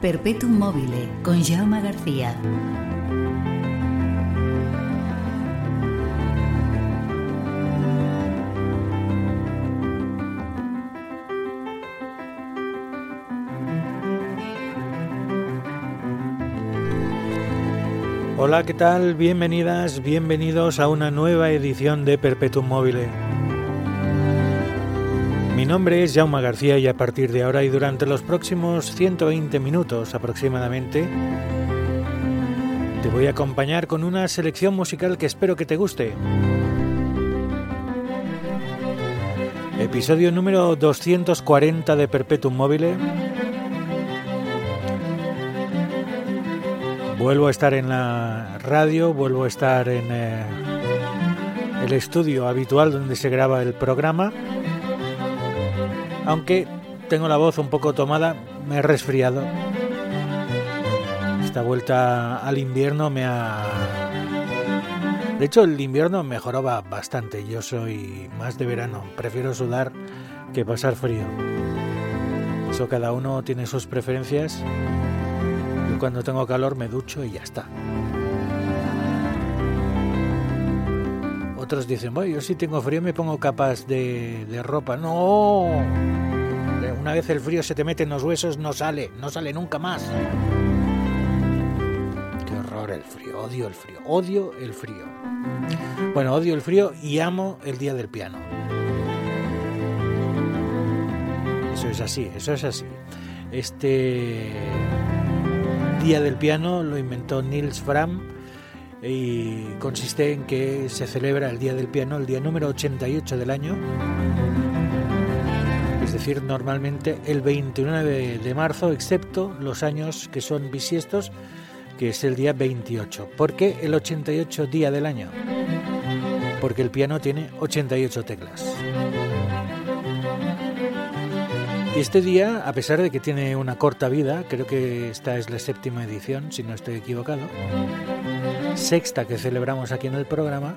Perpetuum mobile con Jaume García. Hola, ¿qué tal? Bienvenidas, bienvenidos a una nueva edición de Perpetuum Mobile. Mi nombre es Jaume García y a partir de ahora y durante los próximos 120 minutos aproximadamente te voy a acompañar con una selección musical que espero que te guste. Episodio número 240 de Perpetuum Mobile. Vuelvo a estar en la radio, vuelvo a estar en eh, el estudio habitual donde se graba el programa aunque tengo la voz un poco tomada, me he resfriado. Esta vuelta al invierno me ha... De hecho, el invierno mejoró bastante. Yo soy más de verano. Prefiero sudar que pasar frío. Eso cada uno tiene sus preferencias. Yo cuando tengo calor me ducho y ya está. Otros dicen, bueno, yo si tengo frío me pongo capas de, de ropa. No, una vez el frío se te mete en los huesos no sale, no sale nunca más. Qué horror el frío, odio el frío, odio el frío. Bueno, odio el frío y amo el día del piano. Eso es así, eso es así. Este día del piano lo inventó Niels Fram y consiste en que se celebra el Día del Piano, el día número 88 del año, es decir, normalmente el 29 de marzo, excepto los años que son bisiestos, que es el día 28. ¿Por qué el 88 día del año? Porque el piano tiene 88 teclas. Y este día, a pesar de que tiene una corta vida, creo que esta es la séptima edición, si no estoy equivocado, sexta que celebramos aquí en el programa,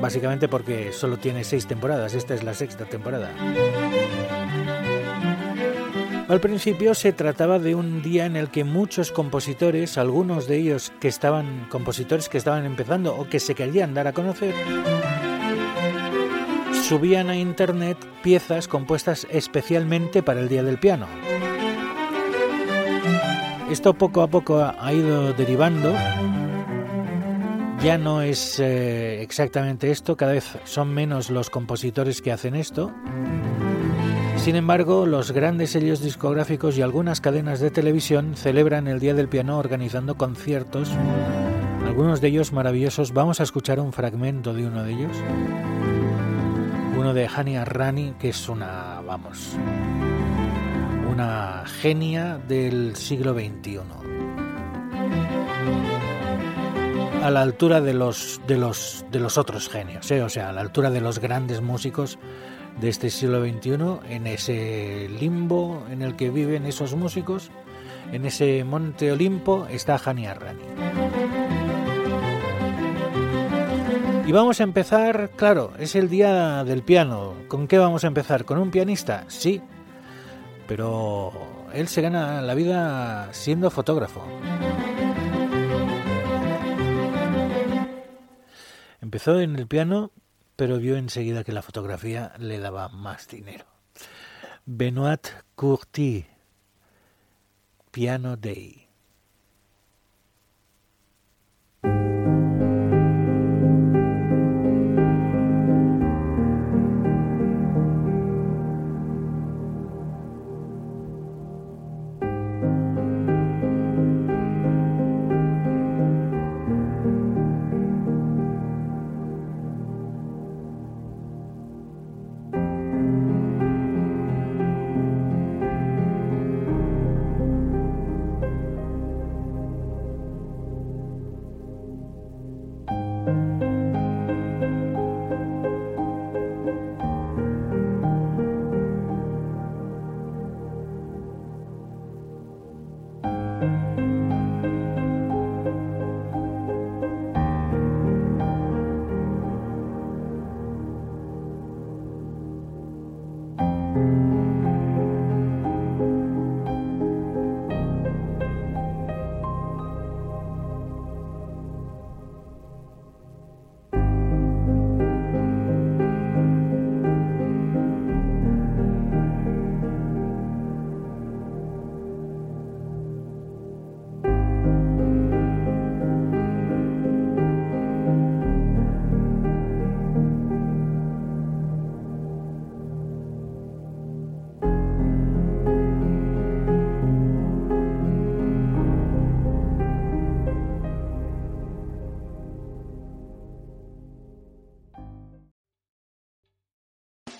básicamente porque solo tiene seis temporadas, esta es la sexta temporada. Al principio se trataba de un día en el que muchos compositores, algunos de ellos que estaban compositores que estaban empezando o que se querían dar a conocer, subían a internet piezas compuestas especialmente para el Día del Piano. Esto poco a poco ha ido derivando ya no es eh, exactamente esto, cada vez son menos los compositores que hacen esto. Sin embargo, los grandes sellos discográficos y algunas cadenas de televisión celebran el Día del Piano organizando conciertos, algunos de ellos maravillosos. Vamos a escuchar un fragmento de uno de ellos. Uno de Hania Rani, que es una, vamos, una genia del siglo XXI a la altura de los, de los, de los otros genios, ¿eh? o sea, a la altura de los grandes músicos de este siglo XXI, en ese limbo en el que viven esos músicos, en ese monte Olimpo, está Hani Arrani. Y vamos a empezar, claro, es el día del piano. ¿Con qué vamos a empezar? ¿Con un pianista? Sí, pero él se gana la vida siendo fotógrafo. Empezó en el piano pero vio enseguida que la fotografía le daba más dinero. Benoit Curti, Piano Day.